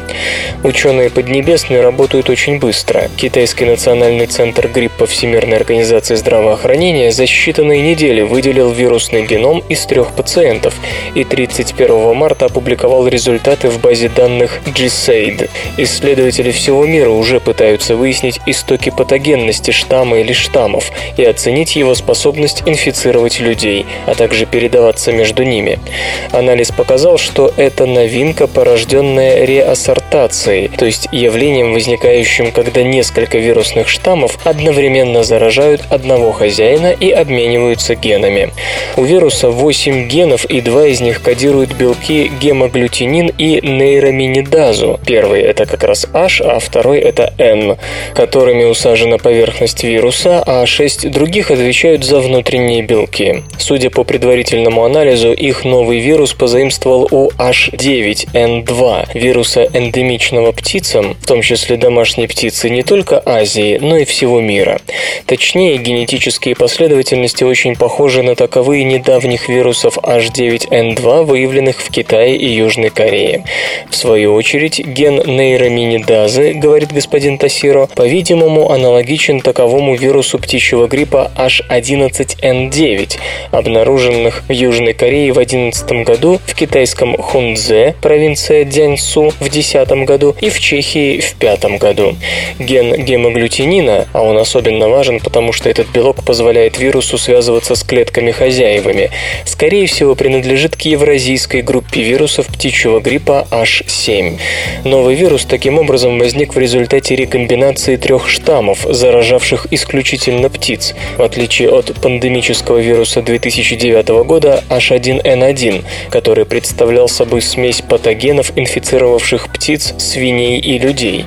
Ученые Поднебесной работают очень быстро. Китайский национальный центр гриппа Всемирной организации здравоохранения за считанные недели выделил вирусный геном из трех пациентов и 31 марта опубликовал результаты в базе данных GSAID. Исследователи всего мира уже пытаются выяснить истоки патогенности штамма или штаммов и оценить его способность инфицировать людей, а также передаваться между ними. Анализ показал, что это новинка, порожденная реассортацией, то есть явлением, возникающим, когда несколько вирусных штаммов одновременно заражают одного хозяина и обмениваются генами. У вируса 8 генов, и два из них кодируют белки гемоглютинин и нейроминидазу. Первый это как раз H, а второй это N, которыми усажена поверхность вируса, а шесть других отвечают за внутренние белки. Судя по предварительному анализу, их новый вирус позаимствовал у H9N2, вируса эндемичного птицам, в том числе домашней птицы не только Азии, но и всего мира. Точнее, генетические последовательности очень похожи на таковые недавних вирусов H9N2, выявленных в Китае и Южной Корее. В свою очередь, ген нейроминидазы, говорит господин Тасиро, по-видимому, аналогичен таковому вирусу птичьего гриппа H11N9, обнаруженных в Южной Корее в 2011 году, в китайском Хунцзе, провинция Дзяньсу, в 2010 году и в Чехии в 2005 году. Ген гемоглютинина, а он особенно важен, потому что этот белок позволяет вирусу связываться с клетками-хозяевами, скорее всего принадлежит к евразийской группе вирусов птичьего гриппа H7. Новый вирус таким образом возник в результате рекомбинации трех штаммов, заражавших исключительно птиц, в отличие от пандемического вируса 2009 года H1N1, который представлял собой смесь патогенов, инфицировавших птиц, свиней и людей.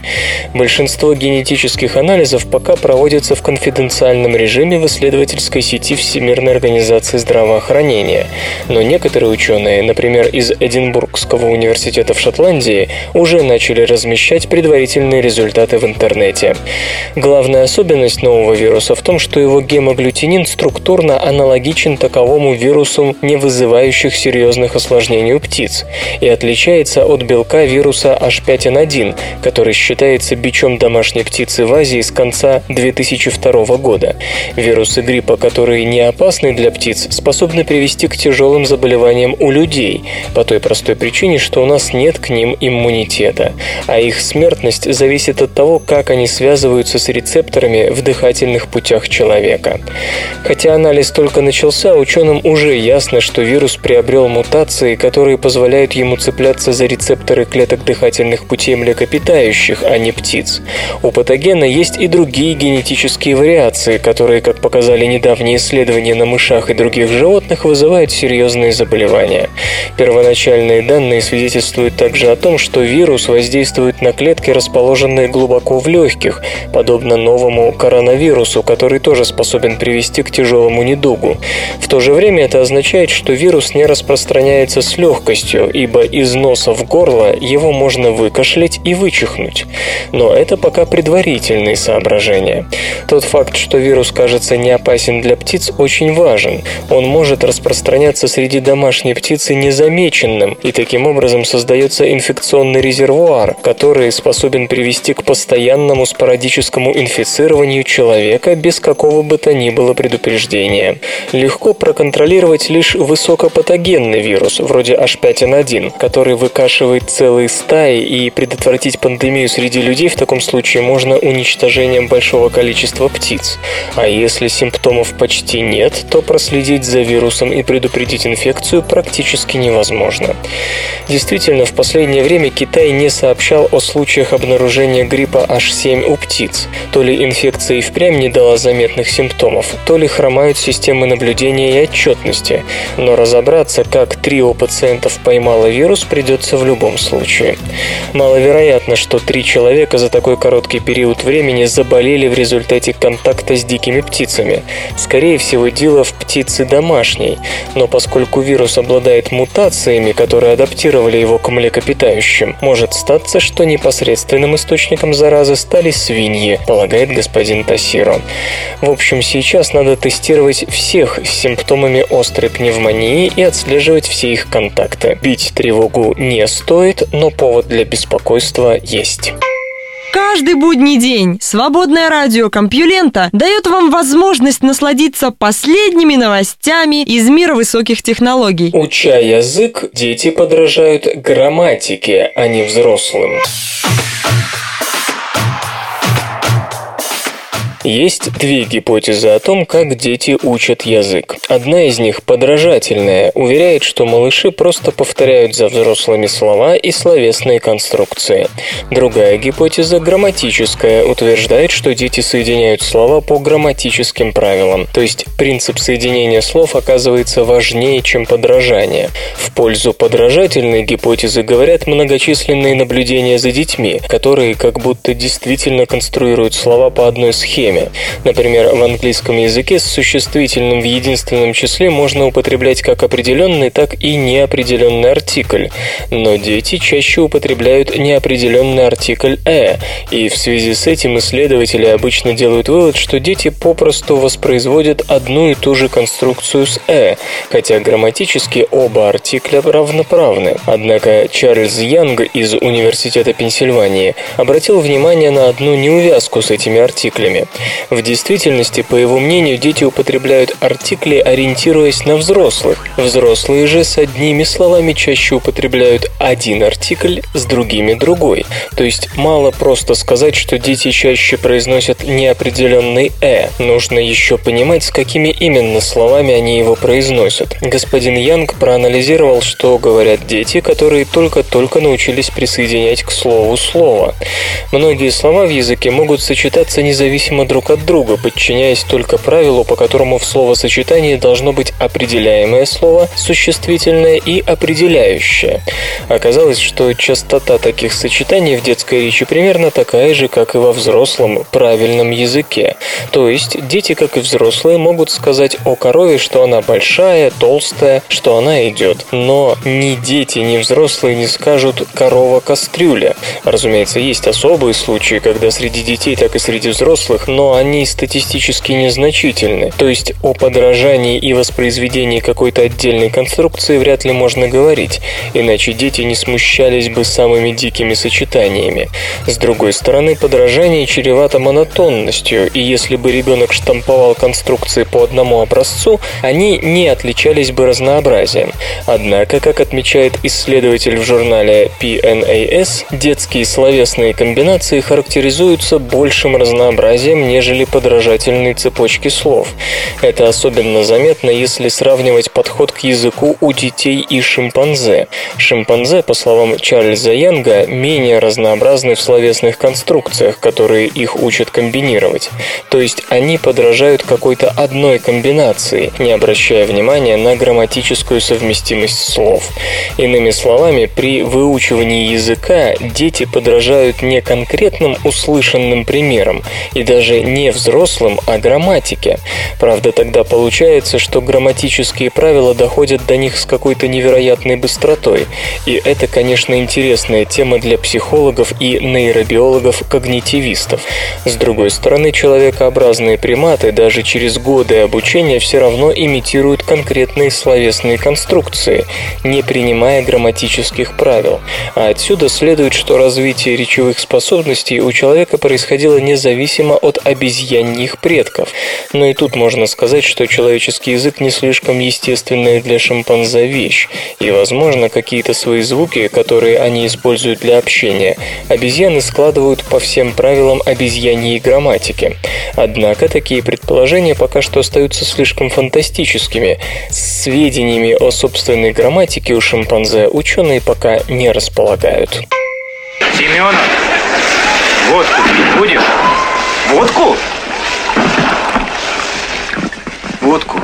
Большинство генетических анализов пока проводятся в конфиденциальном режиме в исследовательской сети Всемирной организации здравоохранения, но некоторые ученые, например, из Эдинбургского университета в Шотландии, уже начали размещать предварительные результаты в интернете. Главная особенность нового вируса в том, что его гемоглютинин структурно аналогичен таковому вирусу, не вызывающих серьезных осложнений у птиц, и отличается от белка вируса H5N1, который считается бичом домашней птицы в Азии с конца 2002 года. Вирусы гриппа, которые не опасны для птиц, способны привести к тяжелым заболеваниям у людей, людей, по той простой причине, что у нас нет к ним иммунитета, а их смертность зависит от того, как они связываются с рецепторами в дыхательных путях человека. Хотя анализ только начался, ученым уже ясно, что вирус приобрел мутации, которые позволяют ему цепляться за рецепторы клеток дыхательных путей млекопитающих, а не птиц. У патогена есть и другие генетические вариации, которые, как показали недавние исследования на мышах и других животных, вызывают серьезные заболевания. Первоначальные данные свидетельствуют также о том, что вирус воздействует на клетки, расположенные глубоко в легких, подобно новому коронавирусу, который тоже способен привести к тяжелому недугу. В то же время это означает, что вирус не распространяется с легкостью, ибо из носа в горло его можно выкашлять и вычихнуть. Но это пока предварительные соображения. Тот факт, что вирус кажется не опасен для птиц, очень важен. Он может распространяться среди домашней птицы незамеченным, и таким образом создается инфекционный резервуар, который способен привести к постоянному спорадическому инфицированию человека без какого бы то ни было предупреждения. Легко проконтролировать лишь высокопатогенный вирус, вроде H5N1, который выкашивает целые стаи, и предотвратить пандемию среди людей в таком случае можно уничтожением большого количества птиц. А если симптомов почти нет, то проследить за вирусом и предупредить инфекцию практически невозможно. Действительно, в последнее время Китай не сообщал о случаях обнаружения гриппа H7 у птиц. То ли инфекция и впрямь не дала заметных симптомов, то ли хромают системы наблюдения и отчетности. Но разобраться, как трио пациентов поймало вирус, придется в любом случае. Маловероятно, что три человека за такой короткий период времени заболели в результате контакта с дикими птицами. Скорее всего, дело в птице домашней. Но поскольку вирус обладает мутациями, которые адаптировали его к млекопитающим, может статься, что непосредственным источником заразы стали свиньи, полагает господин Тассиро. В общем, сейчас надо тестировать всех с симптомами острой пневмонии и отслеживать все их контакты. Бить тревогу не стоит, но повод для беспокойства есть. Каждый будний день свободное радио Компьюлента дает вам возможность насладиться последними новостями из мира высоких технологий. Уча язык, дети подражают грамматике, а не взрослым. Есть две гипотезы о том, как дети учат язык. Одна из них, подражательная, уверяет, что малыши просто повторяют за взрослыми слова и словесные конструкции. Другая гипотеза, грамматическая, утверждает, что дети соединяют слова по грамматическим правилам, то есть принцип соединения слов оказывается важнее, чем подражание. В пользу подражательной гипотезы говорят многочисленные наблюдения за детьми, которые как будто действительно конструируют слова по одной схеме, время. Например, в английском языке с существительным в единственном числе можно употреблять как определенный, так и неопределенный артикль. Но дети чаще употребляют неопределенный артикль «э», и в связи с этим исследователи обычно делают вывод, что дети попросту воспроизводят одну и ту же конструкцию с «э», хотя грамматически оба артикля равноправны. Однако Чарльз Янг из Университета Пенсильвании обратил внимание на одну неувязку с этими артиклями. В действительности, по его мнению, дети употребляют артикли, ориентируясь на взрослых. Взрослые же с одними словами чаще употребляют один артикль, с другими другой. То есть мало просто сказать, что дети чаще произносят неопределенный «э». Нужно еще понимать, с какими именно словами они его произносят. Господин Янг проанализировал, что говорят дети, которые только-только научились присоединять к слову слово. Многие слова в языке могут сочетаться независимо друг от друга, подчиняясь только правилу, по которому в словосочетании должно быть определяемое слово, существительное и определяющее. Оказалось, что частота таких сочетаний в детской речи примерно такая же, как и во взрослом правильном языке. То есть дети, как и взрослые, могут сказать о корове, что она большая, толстая, что она идет. Но ни дети, ни взрослые не скажут «корова-кастрюля». Разумеется, есть особые случаи, когда среди детей, так и среди взрослых, но но они статистически незначительны. То есть о подражании и воспроизведении какой-то отдельной конструкции вряд ли можно говорить, иначе дети не смущались бы самыми дикими сочетаниями. С другой стороны, подражание чревато монотонностью, и если бы ребенок штамповал конструкции по одному образцу, они не отличались бы разнообразием. Однако, как отмечает исследователь в журнале PNAS, детские словесные комбинации характеризуются большим разнообразием, нежели подражательные цепочки слов. Это особенно заметно, если сравнивать подход к языку у детей и шимпанзе. Шимпанзе, по словам Чарльза Янга, менее разнообразны в словесных конструкциях, которые их учат комбинировать. То есть они подражают какой-то одной комбинации, не обращая внимания на грамматическую совместимость слов. Иными словами, при выучивании языка дети подражают не конкретным услышанным примерам и даже не взрослым, а грамматике. Правда, тогда получается, что грамматические правила доходят до них с какой-то невероятной быстротой. И это, конечно, интересная тема для психологов и нейробиологов-когнитивистов. С другой стороны, человекообразные приматы даже через годы обучения все равно имитируют конкретные словесные конструкции, не принимая грамматических правил. А отсюда следует, что развитие речевых способностей у человека происходило независимо от обезьяньих предков. Но и тут можно сказать, что человеческий язык не слишком естественная для шимпанзе вещь, и, возможно, какие-то свои звуки, которые они используют для общения, обезьяны складывают по всем правилам обезьяньей грамматики. Однако такие предположения пока что остаются слишком фантастическими. Сведениями о собственной грамматике у шимпанзе ученые пока не располагают. Семенов, водку будешь? Водку? Водку.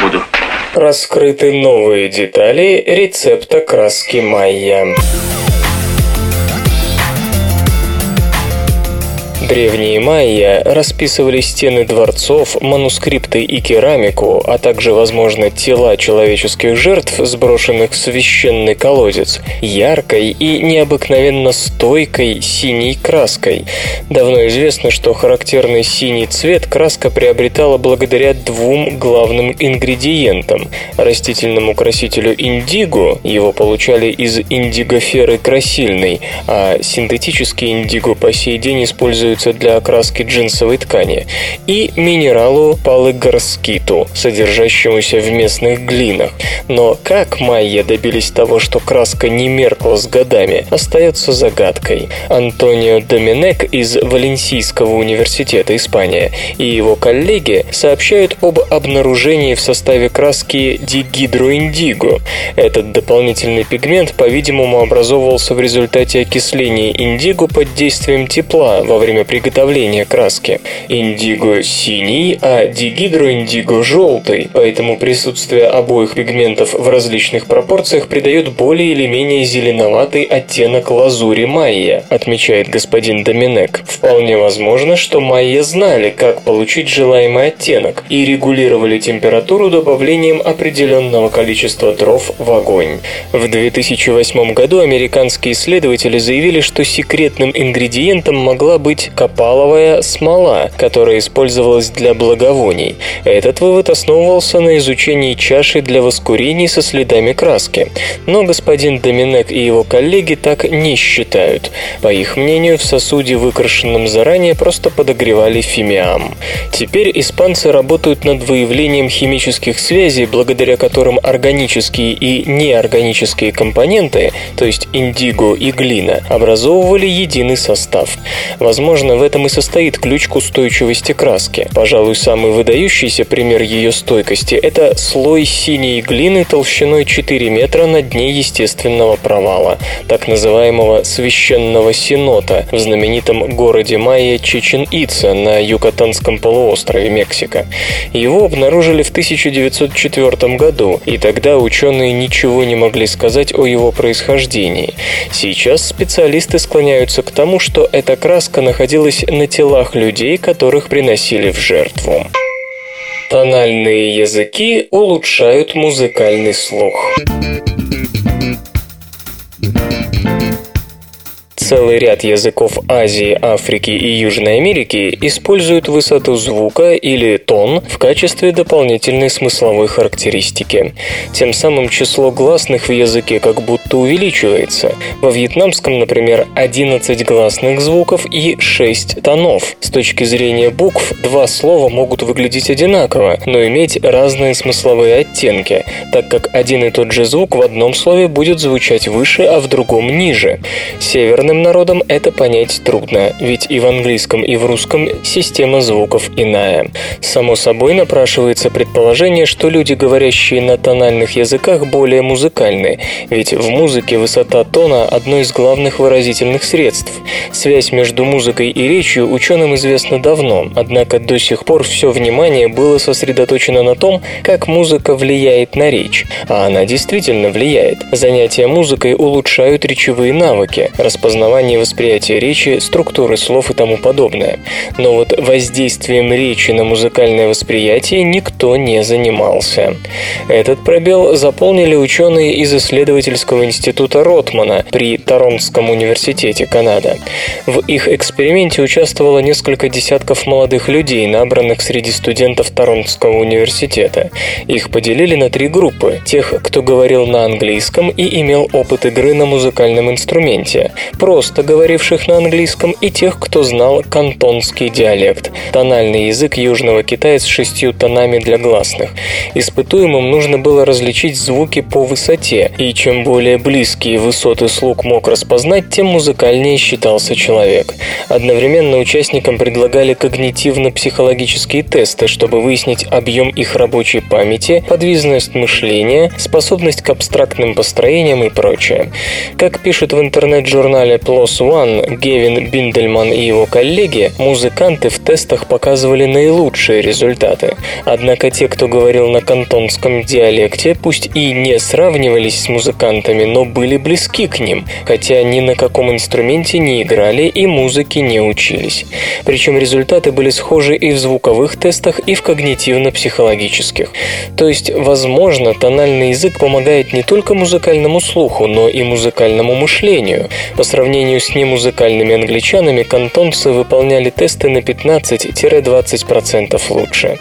Буду. Раскрыты новые детали рецепта краски майя. Древние майя расписывали стены дворцов, манускрипты и керамику, а также, возможно, тела человеческих жертв, сброшенных в священный колодец, яркой и необыкновенно стойкой синей краской. Давно известно, что характерный синий цвет краска приобретала благодаря двум главным ингредиентам – растительному красителю индиго, его получали из индигоферы красильной, а синтетический индиго по сей день используется используется для окраски джинсовой ткани, и минералу палыгарскиту, содержащемуся в местных глинах. Но как майя добились того, что краска не меркла с годами, остается загадкой. Антонио Доминек из Валенсийского университета Испания и его коллеги сообщают об обнаружении в составе краски дигидроиндиго. Этот дополнительный пигмент, по-видимому, образовывался в результате окисления индиго под действием тепла во время приготовления краски. Индиго синий, а дигидроиндиго желтый, поэтому присутствие обоих пигментов в различных пропорциях придает более или менее зеленоватый оттенок лазури майя, отмечает господин Доминек. Вполне возможно, что майя знали, как получить желаемый оттенок и регулировали температуру добавлением определенного количества дров в огонь. В 2008 году американские исследователи заявили, что секретным ингредиентом могла быть копаловая смола, которая использовалась для благовоний. Этот вывод основывался на изучении чаши для воскурений со следами краски. Но господин Доминек и его коллеги так не считают. По их мнению, в сосуде, выкрашенном заранее, просто подогревали фимиам. Теперь испанцы работают над выявлением химических связей, благодаря которым органические и неорганические компоненты, то есть индиго и глина, образовывали единый состав. Возможно, Возможно, в этом и состоит ключ к устойчивости краски. Пожалуй, самый выдающийся пример ее стойкости – это слой синей глины толщиной 4 метра на дне естественного провала, так называемого священного синота в знаменитом городе Майя Чечен-Ица на Юкатанском полуострове Мексика. Его обнаружили в 1904 году, и тогда ученые ничего не могли сказать о его происхождении. Сейчас специалисты склоняются к тому, что эта краска находилась находилась на телах людей, которых приносили в жертву. Тональные языки улучшают музыкальный слух. Целый ряд языков Азии, Африки и Южной Америки используют высоту звука или тон в качестве дополнительной смысловой характеристики. Тем самым число гласных в языке как будто увеличивается. Во вьетнамском, например, 11 гласных звуков и 6 тонов. С точки зрения букв, два слова могут выглядеть одинаково, но иметь разные смысловые оттенки, так как один и тот же звук в одном слове будет звучать выше, а в другом ниже. Северным народам это понять трудно, ведь и в английском, и в русском система звуков иная. Само собой напрашивается предположение, что люди, говорящие на тональных языках, более музыкальны, ведь в музыке высота тона – одно из главных выразительных средств. Связь между музыкой и речью ученым известна давно, однако до сих пор все внимание было сосредоточено на том, как музыка влияет на речь. А она действительно влияет. Занятия музыкой улучшают речевые навыки, распознавание и восприятие речи, структуры слов и тому подобное. Но вот воздействием речи на музыкальное восприятие никто не занимался. Этот пробел заполнили ученые из исследовательского института Ротмана при Торонтском университете Канада. В их эксперименте участвовало несколько десятков молодых людей, набранных среди студентов Торонтского университета. Их поделили на три группы – тех, кто говорил на английском и имел опыт игры на музыкальном инструменте, просто говоривших на английском и тех, кто знал кантонский диалект – тональный язык Южного Китая с шестью тонами для гласных. Испытуемым нужно было различить звуки по высоте, и чем более близкие высоты слуг мог распознать, тем музыкальнее считался человек. Одновременно участникам предлагали когнитивно-психологические тесты, чтобы выяснить объем их рабочей памяти, подвижность мышления, способность к абстрактным построениям и прочее. Как пишет в интернет-журнале PLOS ONE Гевин Биндельман и его коллеги, музыканты в тестах показывали наилучшие результаты. Однако те, кто говорил на кантонском диалекте, пусть и не сравнивались с музыкантами, но были близки к ним, хотя ни на каком инструменте не играли и музыки не учились. Причем результаты были схожи и в звуковых тестах, и в когнитивно-психологических. То есть, возможно, тональный язык помогает не только музыкальному слуху, но и музыкальному мышлению. По сравнению с немузыкальными англичанами, кантонцы выполняли тесты на 15-20% лучше.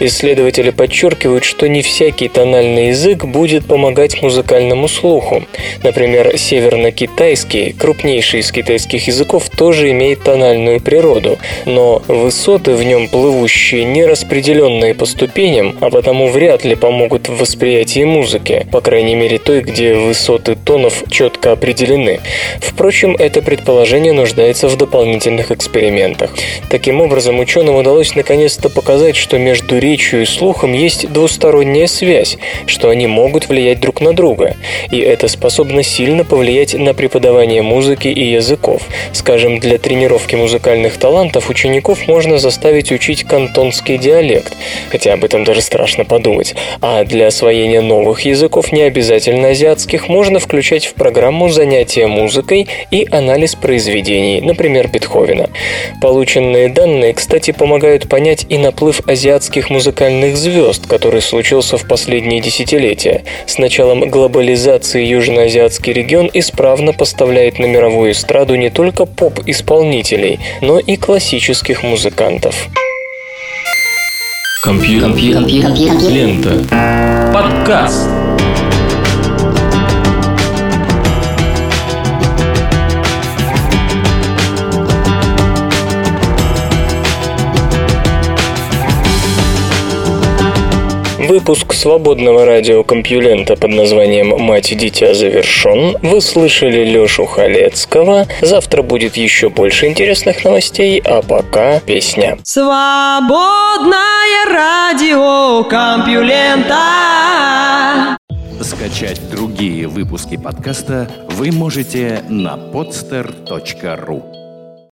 Исследователи подчеркивают, что не всякий тональный язык будет помогать музыкальному слуху. Например, северно-китайский, крупнейший из китайских языков, тоже имеет тональную природу, но высоты в нем плывущие не распределенные по ступеням, а потому вряд ли помогут в восприятии музыки, по крайней мере той, где высоты тонов четко определены. Впрочем, это предположение нуждается в дополнительных экспериментах. Таким образом, ученым удалось наконец-то показать, что между речью и слухом есть двусторонняя связь, что они могут влиять друг на друга, и это способно сильно повлиять на преподавание музыки и языков. Скажем, для тренировки музыкальных талантов учеников можно заставить учить кантонский диалект, хотя об этом даже страшно подумать, а для освоения новых языков, не обязательно азиатских, можно включать в программу занятия музыкой и анализ произведений, например, Бетховена. Полученные данные, кстати, помогают понять и наплыв азиатских музыкальных звезд, который случился в последние десятилетия. С началом глобализации Южноазиатский регион исправно поставляет на мировую эстраду не только поп-исполнителей, но и классических музыкантов. Компьютер. Лента. Подкаст. Выпуск свободного радиокомпьюлента под названием «Мать и дитя» завершен. Вы слышали Лешу Халецкого. Завтра будет еще больше интересных новостей, а пока песня. Свободное радио Компьюлента. Скачать другие выпуски подкаста вы можете на podster.ru